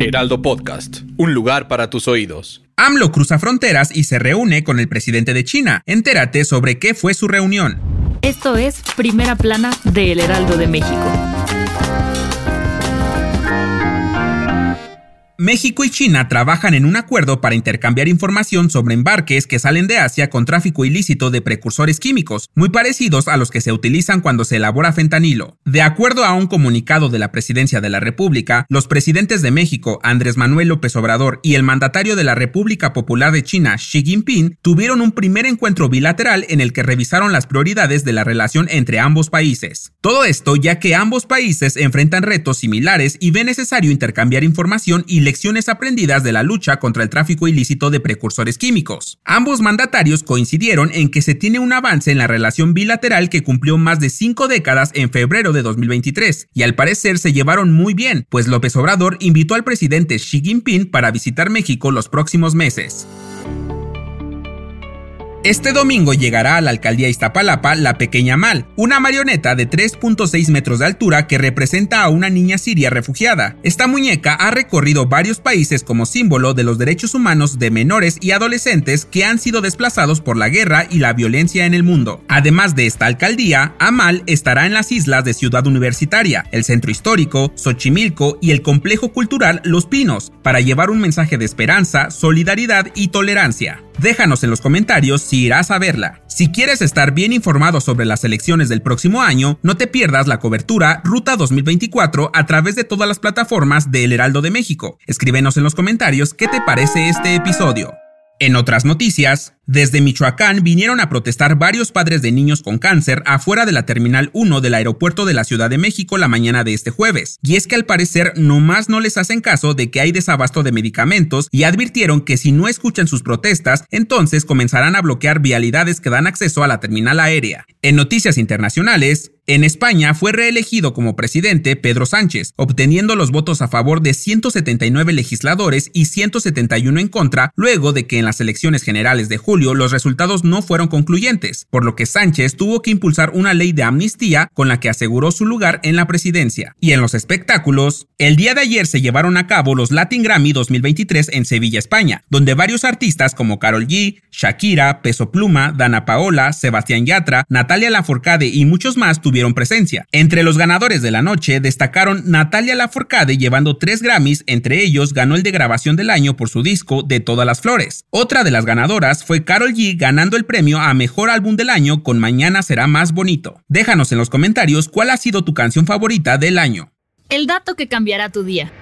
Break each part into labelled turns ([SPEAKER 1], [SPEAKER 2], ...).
[SPEAKER 1] Heraldo Podcast, un lugar para tus oídos.
[SPEAKER 2] AMLO cruza fronteras y se reúne con el presidente de China. Entérate sobre qué fue su reunión.
[SPEAKER 3] Esto es Primera Plana de El Heraldo de México.
[SPEAKER 2] México y China trabajan en un acuerdo para intercambiar información sobre embarques que salen de Asia con tráfico ilícito de precursores químicos, muy parecidos a los que se utilizan cuando se elabora fentanilo. De acuerdo a un comunicado de la Presidencia de la República, los presidentes de México, Andrés Manuel López Obrador, y el mandatario de la República Popular de China, Xi Jinping, tuvieron un primer encuentro bilateral en el que revisaron las prioridades de la relación entre ambos países. Todo esto ya que ambos países enfrentan retos similares y ve necesario intercambiar información y lecciones aprendidas de la lucha contra el tráfico ilícito de precursores químicos. Ambos mandatarios coincidieron en que se tiene un avance en la relación bilateral que cumplió más de cinco décadas en febrero de 2023, y al parecer se llevaron muy bien, pues López Obrador invitó al presidente Xi Jinping para visitar México los próximos meses. Este domingo llegará a la alcaldía Iztapalapa la Pequeña Mal, una marioneta de 3.6 metros de altura que representa a una niña siria refugiada. Esta muñeca ha recorrido varios países como símbolo de los derechos humanos de menores y adolescentes que han sido desplazados por la guerra y la violencia en el mundo. Además de esta alcaldía, Amal estará en las islas de Ciudad Universitaria, el Centro Histórico, Xochimilco y el Complejo Cultural Los Pinos, para llevar un mensaje de esperanza, solidaridad y tolerancia. Déjanos en los comentarios si irás a verla. Si quieres estar bien informado sobre las elecciones del próximo año, no te pierdas la cobertura Ruta 2024 a través de todas las plataformas de El Heraldo de México. Escríbenos en los comentarios qué te parece este episodio. En otras noticias, desde Michoacán vinieron a protestar varios padres de niños con cáncer afuera de la Terminal 1 del aeropuerto de la Ciudad de México la mañana de este jueves. Y es que al parecer nomás no les hacen caso de que hay desabasto de medicamentos y advirtieron que si no escuchan sus protestas, entonces comenzarán a bloquear vialidades que dan acceso a la terminal aérea. En noticias internacionales, en España fue reelegido como presidente Pedro Sánchez, obteniendo los votos a favor de 179 legisladores y 171 en contra, luego de que en las elecciones generales de julio los resultados no fueron concluyentes, por lo que Sánchez tuvo que impulsar una ley de amnistía con la que aseguró su lugar en la presidencia. Y en los espectáculos, el día de ayer se llevaron a cabo los Latin Grammy 2023 en Sevilla, España, donde varios artistas como Carol G, Shakira, Peso Pluma, Dana Paola, Sebastián Yatra, Natalia Laforcade y muchos más tuvieron presencia. Entre los ganadores de la noche destacaron Natalia Laforcade llevando tres Grammys, entre ellos ganó el de grabación del año por su disco De todas las flores. Otra de las ganadoras fue Carol G ganando el premio a Mejor Álbum del Año con Mañana será más bonito. Déjanos en los comentarios cuál ha sido tu canción favorita del año.
[SPEAKER 3] El dato que cambiará tu día.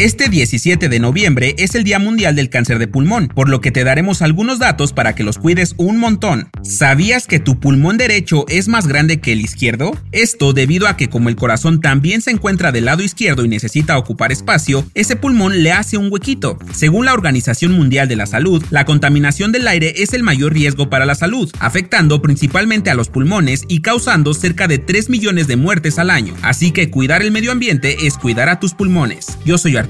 [SPEAKER 2] Este 17 de noviembre es el Día Mundial del Cáncer de Pulmón, por lo que te daremos algunos datos para que los cuides un montón. ¿Sabías que tu pulmón derecho es más grande que el izquierdo? Esto debido a que como el corazón también se encuentra del lado izquierdo y necesita ocupar espacio, ese pulmón le hace un huequito. Según la Organización Mundial de la Salud, la contaminación del aire es el mayor riesgo para la salud, afectando principalmente a los pulmones y causando cerca de 3 millones de muertes al año. Así que cuidar el medio ambiente es cuidar a tus pulmones. Yo soy Arturo